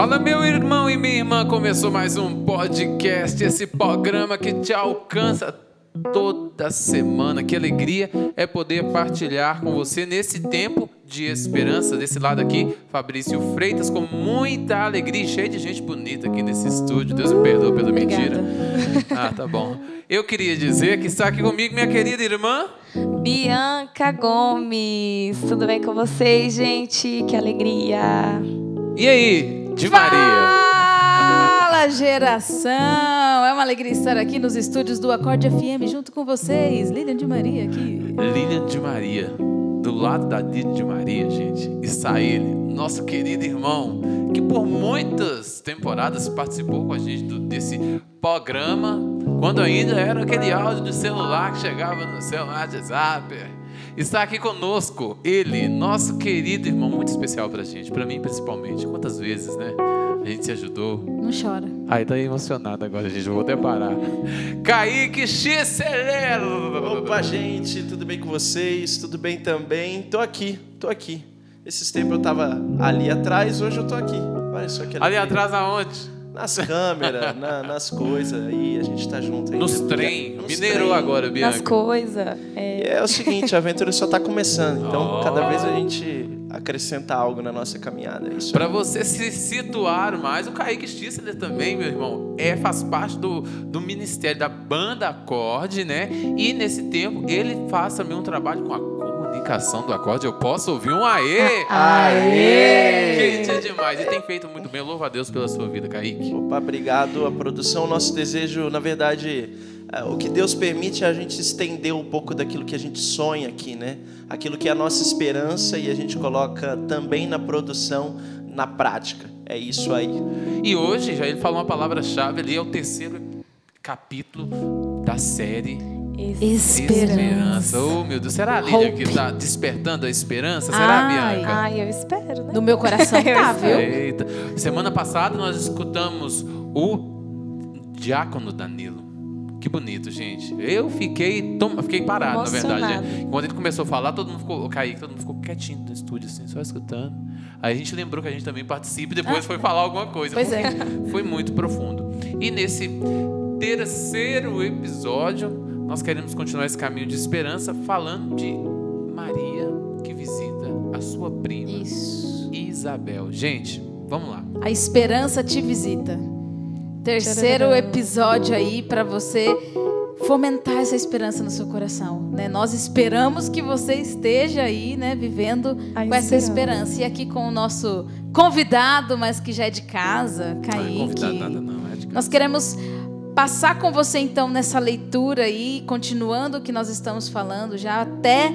Fala meu irmão e minha irmã, começou mais um podcast, esse programa que te alcança toda semana. Que alegria é poder partilhar com você nesse tempo de esperança. Desse lado aqui, Fabrício Freitas, com muita alegria cheio de gente bonita aqui nesse estúdio. Deus me perdoe pela mentira. Ah, tá bom. Eu queria dizer que está aqui comigo minha querida irmã. Bianca Gomes, tudo bem com vocês, gente? Que alegria! E aí, de Maria? Fala, geração! É uma alegria estar aqui nos estúdios do Acorde FM junto com vocês. Lilian de Maria aqui. Lilian de Maria. Do lado da Lilian de Maria, gente, está ele, nosso querido irmão, que por muitas temporadas participou com a gente do, desse programa, quando ainda era aquele áudio do celular que chegava no seu WhatsApp. Está aqui conosco ele, nosso querido irmão, muito especial pra gente, pra mim principalmente. Quantas vezes, né? A gente se ajudou. Não chora. Ai, tá emocionado agora, gente. Eu vou até parar. Kaique Xcelero! Opa, gente, tudo bem com vocês? Tudo bem também? Tô aqui, tô aqui. Esses tempos eu tava ali atrás, hoje eu tô aqui. Olha só que Ali atrás aonde? Nas câmeras, na- nas coisas aí, a gente tá junto aí. Nos né? trem. Nos Mineirou trem. agora, Bianca. Nas coisas. É, é o seguinte, a aventura só tá começando, então Oh. cada vez a gente acrescenta algo na nossa caminhada. É. Para você se situar mais, o Kaique Stisseler também, meu irmão, é, faz parte do, do ministério da banda Acorde, né? E nesse tempo ele faz também um trabalho com a comunicação do Acorde. Eu posso ouvir um aê! Aê! Gente, é demais. E tem feito muito bem. Louva a Deus pela sua vida, Kaique. Opa, obrigado. A produção, nosso desejo, na verdade, é, o que Deus permite é a gente estender um pouco daquilo que a gente sonha aqui, né? Aquilo que é a nossa esperança e a gente coloca também na produção, na prática. É isso aí. E hoje, já ele falou uma palavra-chave ali, é o terceiro capítulo da série Esperança. Oh, meu Deus. Será a Lília que está despertando a esperança? Será, Ai. Bianca? Ai, eu espero, né? No meu coração tá, viu? Eita. Semana passada nós escutamos o Diácono Danilo. Que bonito, gente. Eu fiquei, tom- fiquei parado, na verdade. Né? Quando ele começou a falar, todo mundo ficou, Kaique, todo mundo ficou quietinho no estúdio, assim, só escutando. Aí a gente lembrou que a gente também participa e depois foi falar alguma coisa. Pois é. Foi muito profundo. E nesse terceiro episódio, nós queremos continuar esse caminho de esperança falando de Maria que visita a sua prima Isso. Isabel. Gente, vamos lá. A esperança te visita. Terceiro episódio aí para você fomentar essa esperança no seu coração, né? Nós esperamos que você esteja aí, né, vivendo A com essa esperança. E aqui com o nosso convidado, mas que já é de casa, Não é Kaique. convidado nada, não. É de Nós queremos passar com você então nessa leitura aí, continuando o que nós estamos falando, já até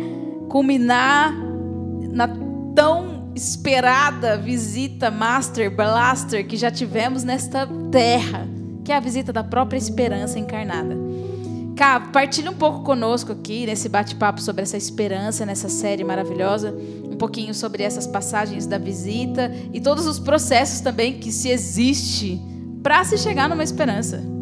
culminar na tão esperada visita Master Blaster que já tivemos nesta terra, que é a visita da própria esperança encarnada. Cá, partilha um pouco conosco aqui nesse bate-papo sobre essa esperança, nessa série maravilhosa, um pouquinho sobre essas passagens da visita e todos os processos também que se existe para se chegar numa esperança.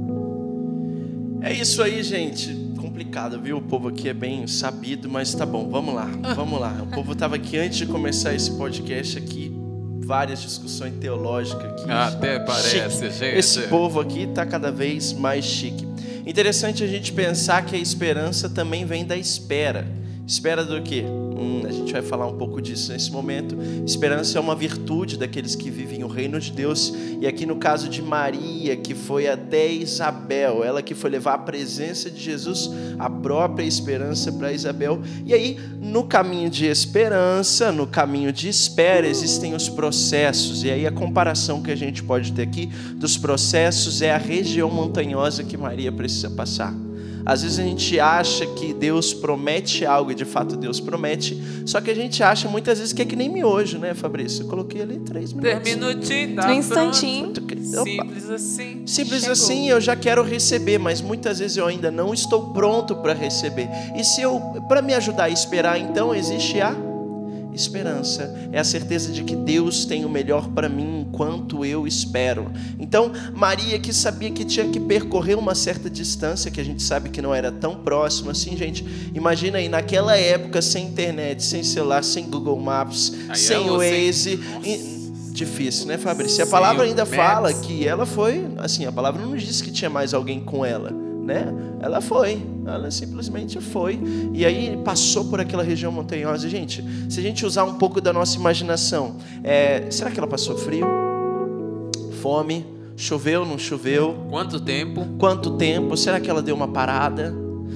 É isso aí, gente. Complicado, viu? O povo aqui é bem sabido, mas tá bom, vamos lá, vamos lá. O povo tava aqui antes de começar esse podcast aqui, várias discussões teológicas aqui. Até parece, Chique. gente. Esse povo aqui tá cada vez mais chique. Interessante a gente pensar que a esperança também vem da espera. Espera do quê? Gente vai falar um pouco disso nesse momento. Esperança é uma virtude daqueles que vivem o reino de Deus. E aqui no caso de Maria, que foi até Isabel, ela que foi levar a presença de Jesus, a própria esperança para Isabel. E aí, no caminho de esperança, no caminho de espera, existem os processos. E aí a comparação que a gente pode ter aqui dos processos é a região montanhosa que Maria precisa passar. Às vezes a gente acha que Deus promete algo e de fato Deus promete, só que a gente acha muitas vezes que é que nem miojo, né, Fabrício? Eu coloquei ali três minutos. Três minutinhos, tá Um instantinho. Opa. Simples assim. Simples Chegou. assim, eu já quero receber, mas muitas vezes eu ainda não estou pronto para receber. E se eu, para me ajudar a esperar, então existe a esperança. É a certeza de que Deus tem o melhor para mim enquanto eu espero. Então, Maria que sabia que tinha que percorrer uma certa distância, que a gente sabe que não era tão próxima assim, gente. Imagina aí naquela época sem internet, sem celular, sem Google Maps, Aí sem o sem- Waze. E- Difícil, né, Fabrício? A Sem palavra ainda fala que ela foi, assim, a palavra não diz que tinha mais alguém com ela, né? Ela foi, ela simplesmente foi. E aí passou por aquela região montanhosa. Gente, se a gente usar um pouco da nossa imaginação, é, será que ela passou frio? Fome? Choveu, não choveu? Quanto tempo? Quanto tempo? Será que ela deu uma parada?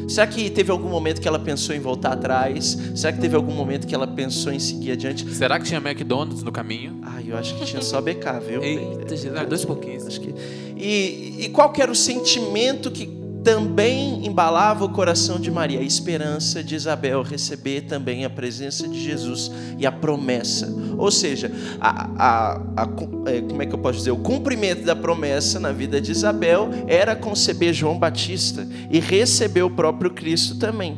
Será que teve algum momento que ela pensou em voltar atrás? Será que teve algum momento que ela pensou em seguir adiante? Será que tinha McDonald's no caminho? Ai, eu acho que tinha só BK, viu? Eita, Jesus. Ah, dois pouquinhos. Acho que... e, e qual que era o sentimento que também embalava o coração de Maria? A esperança de Isabel receber também a presença de Jesus e a promessa. Ou seja, a, a- a- é, como é que eu posso dizer? O cumprimento da promessa na vida de Isabel era conceber João Batista e receber o próprio Cristo também.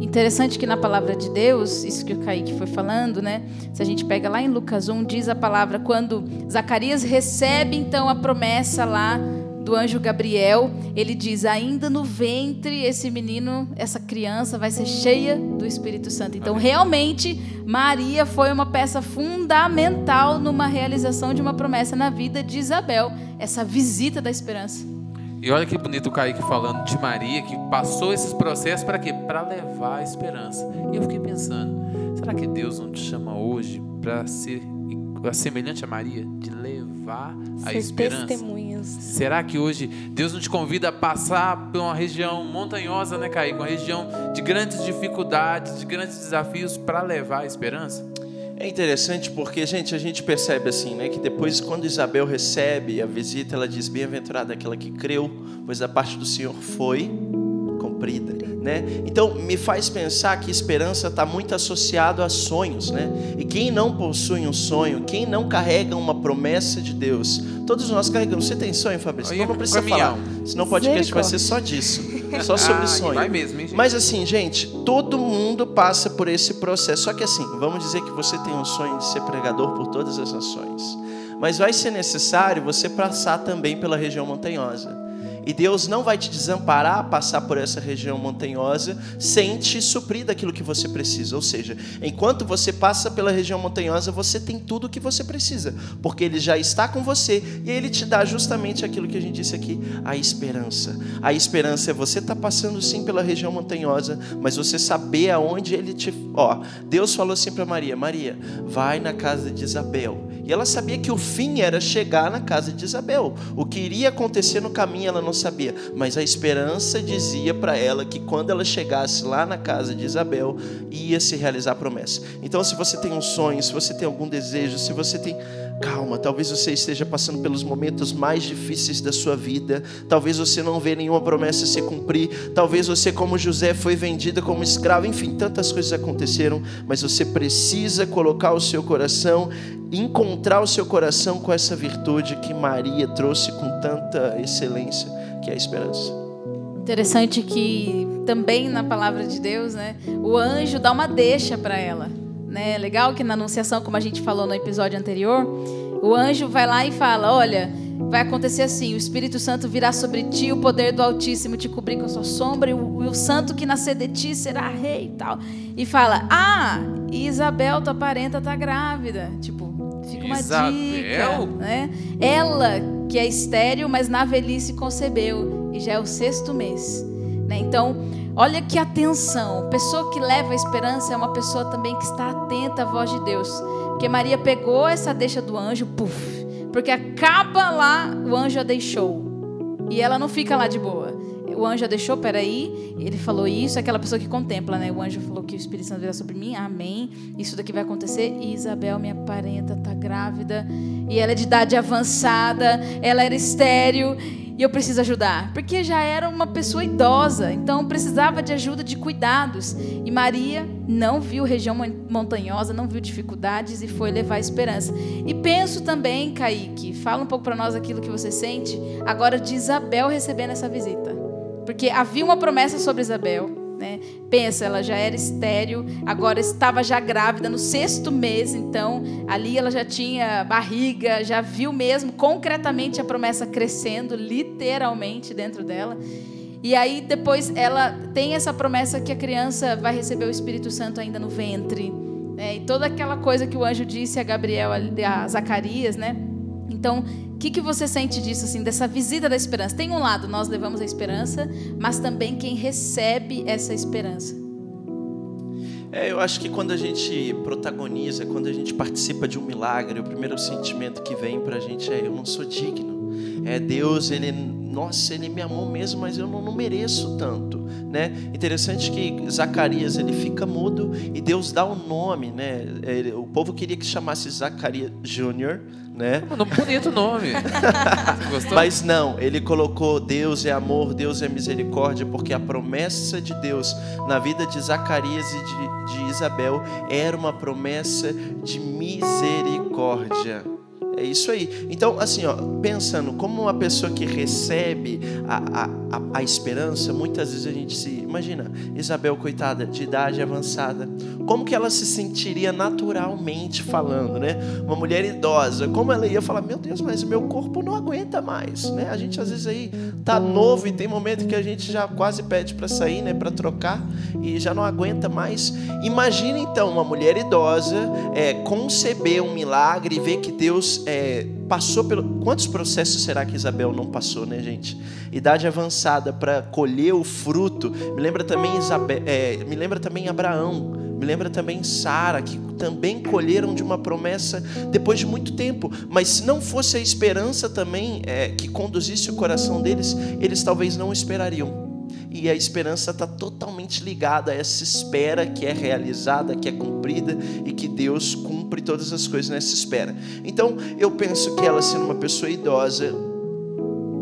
Interessante que na palavra de Deus, isso que o Kaique foi falando, né? Se a gente pega lá em Lucas 1, diz a palavra, quando Zacarias recebe então a promessa lá do anjo Gabriel, ele diz: ainda no ventre esse menino, essa criança vai ser cheia do Espírito Santo. Então, realmente, Maria foi uma peça fundamental numa realização de uma promessa na vida de Isabel, essa visita da esperança. E olha que bonito o Kaique falando de Maria, que passou esses processos para quê? Para levar a esperança. E eu fiquei pensando, será que Deus não te chama hoje para ser semelhante a Maria? De levar a Ser esperança? testemunhas. Será que hoje Deus não te convida a passar por uma região montanhosa, né, Kaique? Uma região de grandes dificuldades, de grandes desafios para levar a esperança? É interessante porque, gente, a gente percebe assim, né, que depois quando Isabel recebe a visita, ela diz: "Bem-aventurada aquela que creu, pois a parte do Senhor foi cumprida", né? Então, me faz pensar que esperança está muito associado a sonhos, né? E quem não possui um sonho, quem não carrega uma promessa de Deus, todos nós carregamos. Você tem sonho, Fabrício? Olha, Não, precisa falar. Senão o podcast vai ser só disso, só sobre Ah, sonho. Vai mesmo, hein? Mas assim, gente, todo mundo passa por esse processo. Só que assim, vamos dizer que você tem um sonho de ser pregador por todas as nações. Mas vai ser necessário você passar também pela região montanhosa. E Deus não vai te desamparar a passar por essa região montanhosa sem te suprir daquilo que você precisa. Ou seja, enquanto você passa pela região montanhosa, você tem tudo o que você precisa, porque Ele já está com você e Ele te dá justamente aquilo que a gente disse aqui, a esperança. A esperança é você estar passando sim pela região montanhosa, mas você saber aonde Ele te. Ó, Deus falou assim para Maria: Maria, vai na casa de Isabel. E ela sabia que o fim era chegar na casa de Isabel. O que iria acontecer no caminho ela não sabia, mas a esperança dizia para ela que quando ela chegasse lá na casa de Isabel, ia se realizar a promessa. Então, se você tem um sonho, se você tem algum desejo, se você tem. Calma, talvez você esteja passando pelos momentos mais difíceis da sua vida. Talvez você não vê nenhuma promessa se cumprir. Talvez você, como José, foi vendida como escravo. Enfim, tantas coisas aconteceram. Mas você precisa colocar o seu coração, encontrar o seu coração com essa virtude que Maria trouxe com tanta excelência, que é a esperança. Interessante que também na palavra de Deus, né, o anjo dá uma deixa para ela, né? Legal que na anunciação, como a gente falou no episódio anterior, o anjo vai lá e fala: "Olha, vai acontecer assim, o Espírito Santo virá sobre ti, o poder do Altíssimo te cobrir com a sua sombra, e o, e o santo que nascer de ti será rei" e tal. E fala: "Ah, Isabel, tua parenta tá grávida". Tipo, fica uma Isabel? dica, né? Ela que é estéril, mas na velhice concebeu e já é o sexto mês. Né? Então, olha que atenção. Pessoa que leva a esperança é uma pessoa também que está atenta à voz de Deus. Porque Maria pegou essa deixa do anjo, puf, porque acaba lá, o anjo a deixou. E ela não fica lá de boa. O anjo a deixou, peraí, ele falou isso, aquela pessoa que contempla, né? O anjo falou que o Espírito Santo virá sobre mim, amém. Isso daqui vai acontecer. E Isabel, minha parenta, tá grávida. E ela é de idade avançada, ela era estéril. e eu preciso ajudar? Porque já era uma pessoa idosa, então precisava de ajuda, de cuidados. E Maria não viu região montanhosa, não viu dificuldades e foi levar esperança. E penso também, Kaique, fala um pouco para nós aquilo que você sente, agora de Isabel recebendo essa visita. Porque havia uma promessa sobre Isabel, né? Pensa, ela já era estéril, agora estava já grávida no sexto mês, então ali ela já tinha barriga, já viu mesmo concretamente a promessa crescendo, literalmente dentro dela. E aí depois ela tem essa promessa que a criança vai receber o Espírito Santo ainda no ventre. Né? E toda aquela coisa que o anjo disse a Gabriel, a Zacarias, né? Então, o que, que você sente disso, assim, dessa visita da esperança? Tem um lado, nós levamos a esperança, mas também quem recebe essa esperança. É, eu acho que quando a gente protagoniza, quando a gente participa de um milagre, o primeiro sentimento que vem para a gente é: eu não sou digno. É Deus, ele, nossa, ele me amou mesmo, mas eu não, não mereço tanto, né? Interessante que Zacarias ele fica mudo e Deus dá o um nome, né? Ele, o povo queria que chamasse Zacarias Júnior, né? Um bonito nome. Mas não, ele colocou Deus é amor, Deus é misericórdia, porque a promessa de Deus na vida de Zacarias e de, de Isabel era uma promessa de misericórdia. É isso aí. Então, assim, ó, pensando como uma pessoa que recebe a, a, a, a, esperança, muitas vezes a gente se imagina, Isabel, coitada, de idade avançada, como que ela se sentiria naturalmente falando, né? Uma mulher idosa, como ela ia falar, meu Deus, mas o meu corpo não aguenta mais, né? A gente às vezes aí tá novo e tem momento que a gente já quase pede para sair, né? Para trocar e já não aguenta mais. Imagina então uma mulher idosa é, conceber um milagre e ver que Deus é, passou pelo. Quantos processos será que Isabel não passou, né, gente? Idade avançada para colher o fruto. Me lembra também Isabel, é, me lembra também Abraão. Me lembra também Sara, que também colheram de uma promessa depois de muito tempo. Mas se não fosse a esperança também é, que conduzisse o coração deles, eles talvez não esperariam e a esperança está totalmente ligada a essa espera que é realizada, que é cumprida e que Deus cumpre todas as coisas nessa espera. Então, eu penso que ela, sendo uma pessoa idosa,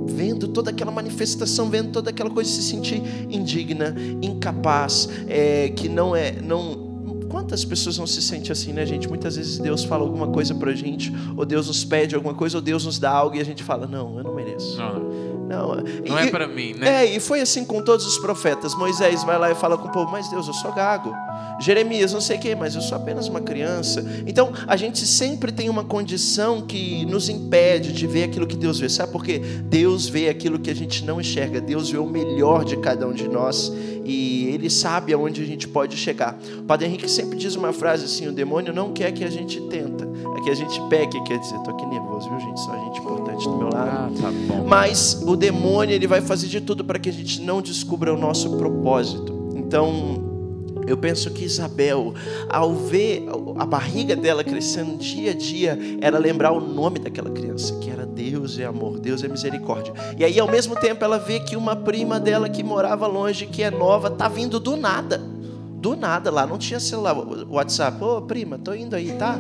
vendo toda aquela manifestação, vendo toda aquela coisa, se sentir indigna, incapaz, é, que não é, não Quantas pessoas não se sentem assim, né, gente? Muitas vezes Deus fala alguma coisa pra gente, ou Deus nos pede alguma coisa, ou Deus nos dá algo e a gente fala: Não, eu não mereço. Não. Não, não é e, é para mim, né? É, e foi assim com todos os profetas. Moisés vai lá e fala com o povo: Mas Deus, eu sou gago. Jeremias, não sei o quê, mas eu sou apenas uma criança. Então, a gente sempre tem uma condição que nos impede de ver aquilo que Deus vê. Sabe por quê? Deus vê aquilo que a gente não enxerga. Deus vê o melhor de cada um de nós e Ele sabe aonde a gente pode chegar. O Padre Henrique sempre diz uma frase assim: o demônio não quer que a gente tenta, é que a gente peque. Quer dizer, tô aqui nervoso, viu, gente? Só gente importante do meu lado. Ah, tá bom. Mas o demônio ele vai fazer de tudo para que a gente não descubra o nosso propósito. Então eu penso que Isabel, ao ver a barriga dela crescendo dia a dia, era lembrar o nome daquela criança, que era Deus é amor, Deus é misericórdia. E aí, ao mesmo tempo, ela vê que uma prima dela que morava longe, que é nova, tá vindo do nada. Do nada lá, não tinha celular, WhatsApp. Ô, prima, tô indo aí, tá?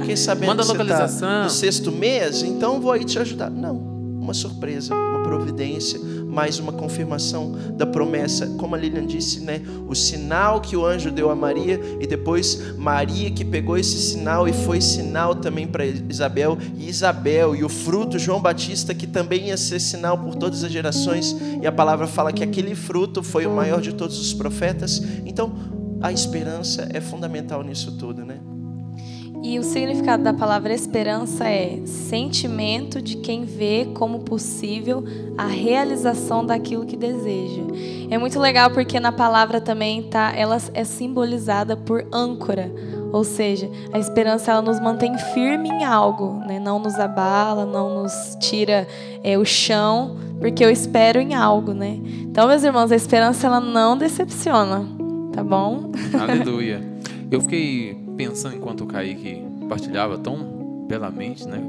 Fiquei sabendo Manda que você tá no sexto mês, então vou aí te ajudar. Não, uma surpresa, uma providência mais uma confirmação da promessa, como a Lilian disse, né? O sinal que o anjo deu a Maria e depois Maria que pegou esse sinal e foi sinal também para Isabel e Isabel e o fruto João Batista que também ia ser sinal por todas as gerações e a palavra fala que aquele fruto foi o maior de todos os profetas. Então, a esperança é fundamental nisso tudo, né? E o significado da palavra esperança é sentimento de quem vê como possível a realização daquilo que deseja. É muito legal porque na palavra também tá, ela é simbolizada por âncora, ou seja, a esperança ela nos mantém firme em algo, né? não nos abala, não nos tira é, o chão, porque eu espero em algo, né? Então, meus irmãos, a esperança ela não decepciona, tá bom? Aleluia. Eu fiquei pensando enquanto o Kaique partilhava tão belamente, né?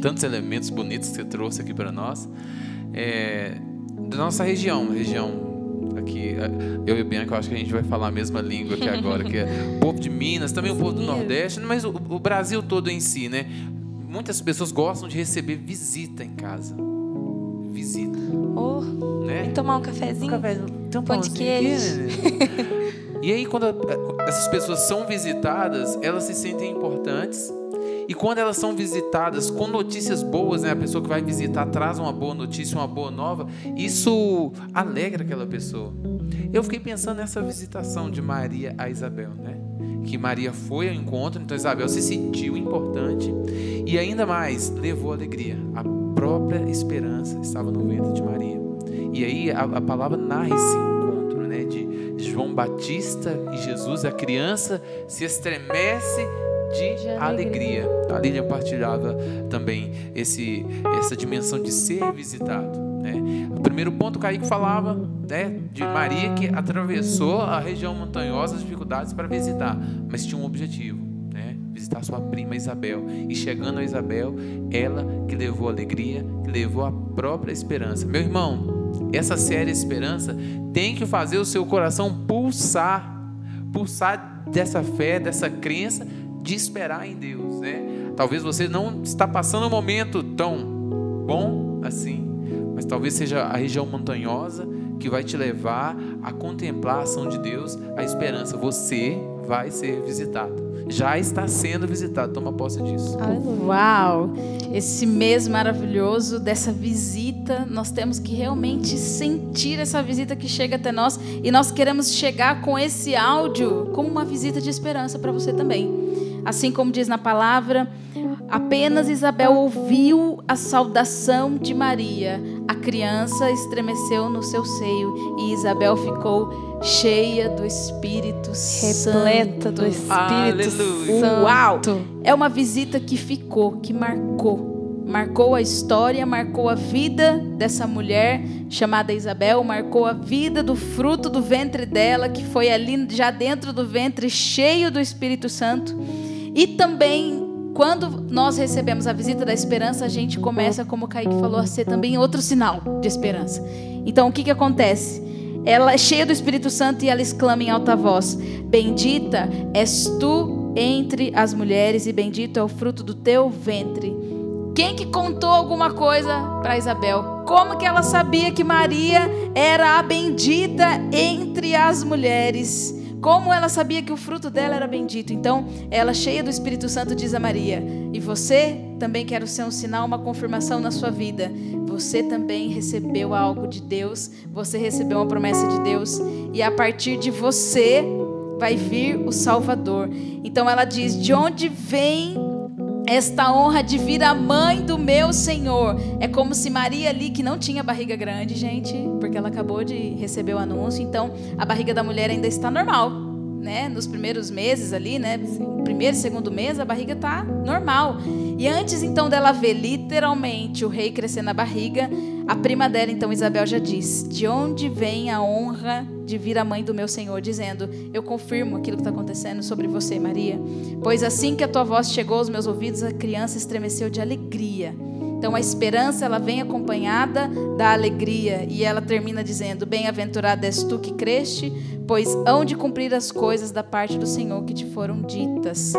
Tantos elementos bonitos que você trouxe aqui para nós. É, da nossa região, região aqui, eu e o Bianca, eu acho que a gente vai falar a mesma língua aqui agora, que é o povo de Minas, também o povo do Nordeste, mas o, o Brasil todo em si, né? Muitas pessoas gostam de receber visita em casa. Visita. Oh, né? vem tomar um cafezinho? Café, tem um Pão de pãozinho aqui, queijo. E aí, quando essas pessoas são visitadas, elas se sentem importantes. E quando elas são visitadas com notícias boas, né? A pessoa que vai visitar traz uma boa notícia, uma boa nova, isso alegra aquela pessoa. Eu fiquei pensando nessa visitação de Maria a Isabel, né? Que Maria foi ao encontro, então Isabel se sentiu importante e ainda mais levou alegria. A própria esperança estava no ventre de Maria. E aí a, a palavra narra esse Batista e Jesus, a criança se estremece de, De alegria. alegria. A Lilian partilhava também esse, essa dimensão de ser visitado. Né? O primeiro ponto, o Kaique falava né, de Maria que atravessou a região montanhosa, as dificuldades para visitar, mas tinha um objetivo. Né? Visitar sua prima Isabel. E chegando a Isabel, ela que levou alegria, que levou a própria esperança. Meu irmão, essa série Esperança tem que fazer o seu coração pulsar pulsar dessa fé, dessa crença de esperar em Deus, né? Talvez você não está passando um momento tão bom assim, mas talvez seja a região montanhosa que vai te levar a contemplar a ação de Deus, a esperança. Você vai ser visitado. Já está sendo visitado. Toma posse disso. Aleluia. Uau! Esse mês maravilhoso dessa visita, nós temos que realmente sentir essa visita que chega até nós e nós queremos chegar com esse áudio como uma visita de esperança para você também. Assim como diz na palavra, apenas Isabel ouviu a saudação de Maria. A criança estremeceu no seu seio e Isabel ficou cheia do Espírito Repleta do Santo. Espírito Aleluia. Santo. Uau! É uma visita que ficou, que marcou. Marcou a história, marcou a vida dessa mulher chamada Isabel, marcou a vida do fruto do ventre dela, que foi ali já dentro do ventre, cheio do Espírito Santo. E também, quando nós recebemos a visita da esperança, a gente começa, como o Kaique falou, a ser também outro sinal de esperança. Então, o que, que acontece? Ela é cheia do Espírito Santo e ela exclama em alta voz: Bendita és tu entre as mulheres e bendito é o fruto do teu ventre. Quem que contou alguma coisa para Isabel? Como que ela sabia que Maria era a bendita entre as mulheres? Como ela sabia que o fruto dela era bendito? Então, ela, cheia do Espírito Santo, diz a Maria: E você também quero ser um sinal, uma confirmação na sua vida. Você também recebeu algo de Deus, você recebeu uma promessa de Deus, e a partir de você vai vir o Salvador. Então ela diz: De onde vem esta honra de vir a mãe do meu Senhor. É como se Maria ali, que não tinha barriga grande, gente, porque ela acabou de receber o anúncio, então a barriga da mulher ainda está normal, né? Nos primeiros meses ali, né? Primeiro e segundo mês, a barriga está normal. E antes então dela ver literalmente o rei crescer na barriga, a prima dela, então Isabel, já diz: De onde vem a honra de vir a mãe do meu Senhor? Dizendo: Eu confirmo aquilo que está acontecendo sobre você, Maria. Pois assim que a tua voz chegou aos meus ouvidos, a criança estremeceu de alegria. Então a esperança ela vem acompanhada da alegria e ela termina dizendo: Bem-aventurada és tu que creste, pois hão de cumprir as coisas da parte do Senhor que te foram ditas.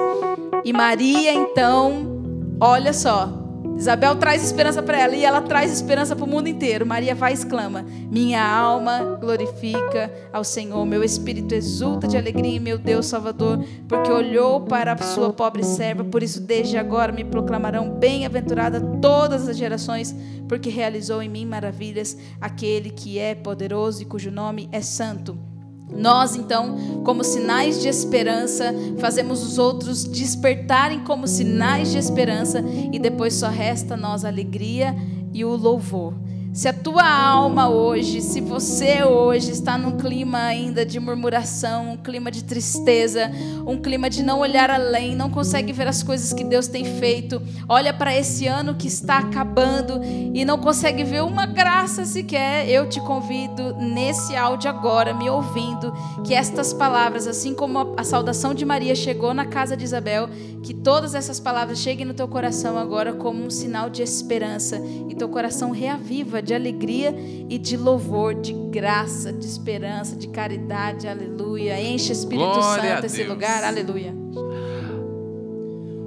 E Maria então, olha só, Isabel traz esperança para ela e ela traz esperança para o mundo inteiro. Maria vai e exclama: Minha alma glorifica ao Senhor, meu espírito exulta de alegria em meu Deus Salvador, porque olhou para a sua pobre serva. Por isso, desde agora me proclamarão bem-aventurada todas as gerações, porque realizou em mim maravilhas aquele que é poderoso e cujo nome é santo. Nós, então, como sinais de esperança, fazemos os outros despertarem como sinais de esperança e depois só resta nós a alegria e o louvor. Se a tua alma hoje, se você hoje está num clima ainda de murmuração, um clima de tristeza, um clima de não olhar além, não consegue ver as coisas que Deus tem feito, olha para esse ano que está acabando e não consegue ver uma graça sequer, eu te convido nesse áudio agora, me ouvindo, que estas palavras, assim como a, saudação de Maria chegou na casa de Isabel, que todas essas palavras cheguem no teu coração agora como um sinal de esperança e teu coração reaviva de alegria e de louvor, de graça, de esperança, de caridade, aleluia. Enche Espírito Glória Santo esse lugar, aleluia.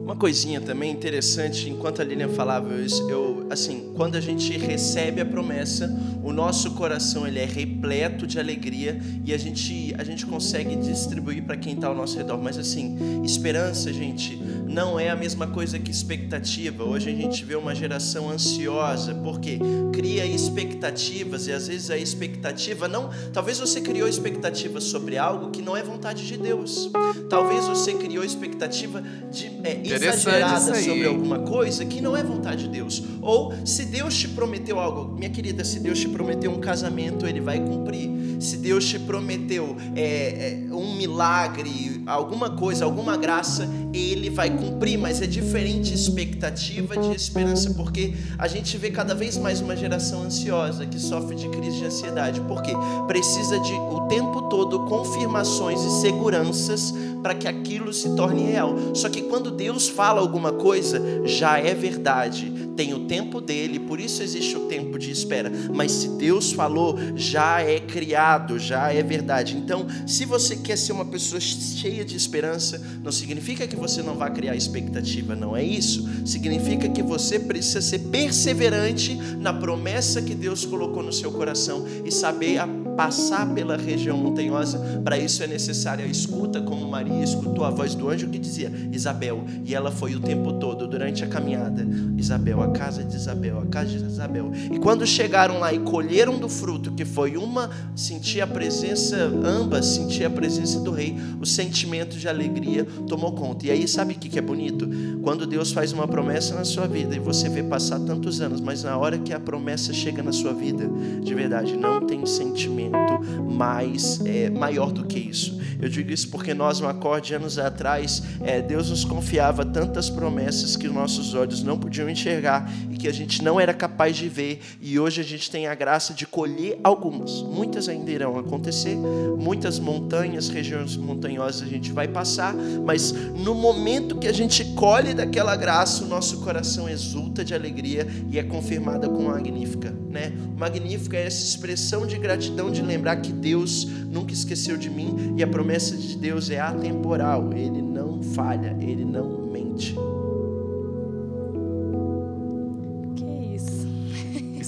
Uma coisinha também interessante, enquanto a Lilian falava, eu, eu, assim, quando a gente recebe a promessa, o nosso coração ele é repleto de alegria e a gente, a gente consegue distribuir para quem está ao nosso redor. Mas assim, esperança, gente, não é a mesma coisa que expectativa. Hoje a gente vê uma geração ansiosa, porque cria expectativas e às vezes a expectativa não. Talvez você criou expectativa sobre algo que não é vontade de Deus. Talvez você criou expectativa de, é, exagerada sobre alguma coisa que não é vontade de Deus. Ou se Deus te prometeu algo, minha querida, se Deus te prometeu um casamento, Ele vai cumprir. Se Deus te prometeu é, é, um milagre, alguma coisa, alguma graça, Ele vai cumprir. Mas é diferente expectativa de esperança, porque a gente vê cada vez mais uma geração ansiosa que sofre de crise de ansiedade, porque precisa de o tempo todo confirmações e seguranças para que aquilo se torne real. Só que quando Deus fala alguma coisa, já é verdade, tem o tempo dele, por isso existe o tempo de espera. Mas se Deus falou, já é criado, já é verdade. Então, se você quer ser uma pessoa cheia de esperança, não significa que você não vai criar expectativa, não é isso. Significa que você precisa ser perseverante na promessa que Deus colocou no seu coração e saber a passar pela região montanhosa. Para isso é necessária a escuta, como Maria escutou a voz do anjo que dizia: Isabel. E ela foi o tempo todo, durante a caminhada: Isabel, a casa de Isabel, a casa de Isabel. E quando chegaram lá e colheram do fruto, que foi uma, sentir a presença, ambas sentir a presença do rei, o sentimento de alegria tomou conta. E aí, sabe o que é bonito? Quando Deus faz uma promessa na sua vida e você vê passar tantos anos, mas na hora que a promessa chega na sua vida, de verdade, não tem sentimento mais é, maior do que isso. Eu digo isso porque nós, no acorde, anos atrás, é, Deus nos confiava tantas promessas que nossos olhos não podiam enxergar que a gente não era capaz de ver. E hoje a gente tem a graça de colher algumas. Muitas ainda irão acontecer, muitas montanhas, regiões montanhosas a gente vai passar, mas no momento que a gente colhe daquela graça, o nosso coração exulta de alegria e é confirmada com magnífica. Né? Magnífica é essa expressão de gratidão de lembrar que Deus nunca esqueceu de mim e a promessa de Deus é atemporal, ele não falha, ele não mente.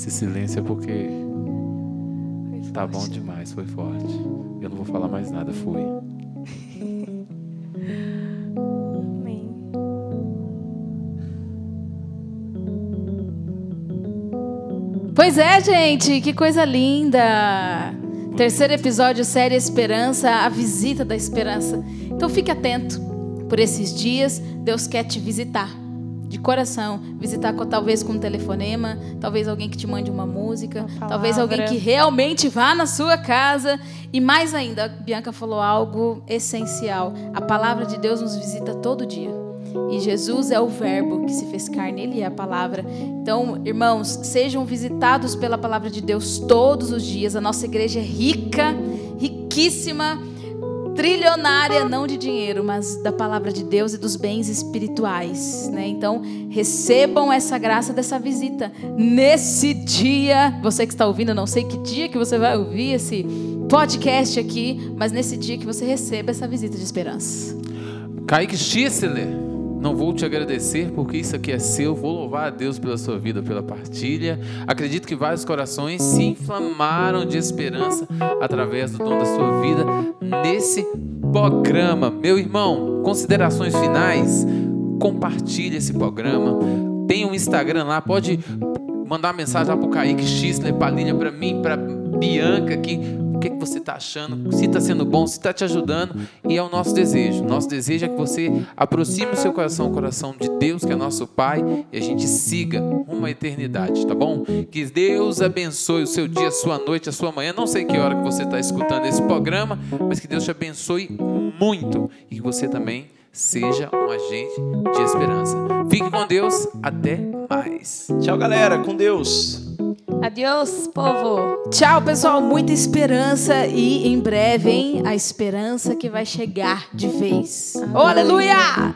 Esse silêncio é porque tá bom demais, foi forte. Eu não vou falar mais nada, fui. Pois é, gente, que coisa linda! Terceiro episódio, série Esperança, a visita da esperança. Então fique atento por esses dias, Deus quer te visitar de coração, visitar talvez com um telefonema, talvez alguém que te mande uma música, Uma talvez alguém que realmente vá na sua casa e mais ainda, a Bianca falou algo essencial. A palavra de Deus nos visita todo dia. E Jesus é o Verbo que se fez carne, Ele é a palavra. Então, irmãos, sejam visitados pela palavra de Deus todos os dias. A nossa igreja é rica, riquíssima, trilionária, não de dinheiro, mas da palavra de Deus e dos bens espirituais. Né? Então, recebam essa graça dessa visita. Nesse dia, você que está ouvindo, não sei que dia que você vai ouvir esse podcast aqui, mas nesse dia que você receba essa visita de esperança. Kaique Schissler, não vou te agradecer porque isso aqui é seu. Vou louvar a Deus pela sua vida, pela partilha. Acredito que vários corações se inflamaram de esperança através do dom da sua vida nesse programa. Meu irmão, considerações finais. Compartilhe esse programa. Tem um Instagram lá, pode mandar mensagem lá pro Kaique pra Lília, pra mim, pra Bianca aqui. O que, que você está achando? Se está sendo bom, se está te ajudando. E é o nosso desejo. Nosso desejo é que você aproxime o seu coração ao coração de Deus, que é nosso Pai, e a gente siga uma eternidade, tá bom? Que Deus abençoe o seu dia, a sua noite, a sua manhã. Não sei que hora que você está escutando esse programa, mas que Deus te abençoe muito e que você também seja um agente de esperança. Fique com Deus. Até mais. Tchau, galera. Com Deus. Adiós, povo. Tchau, pessoal. Muita esperança e em breve, hein? A esperança que vai chegar de vez. Oh, aleluia!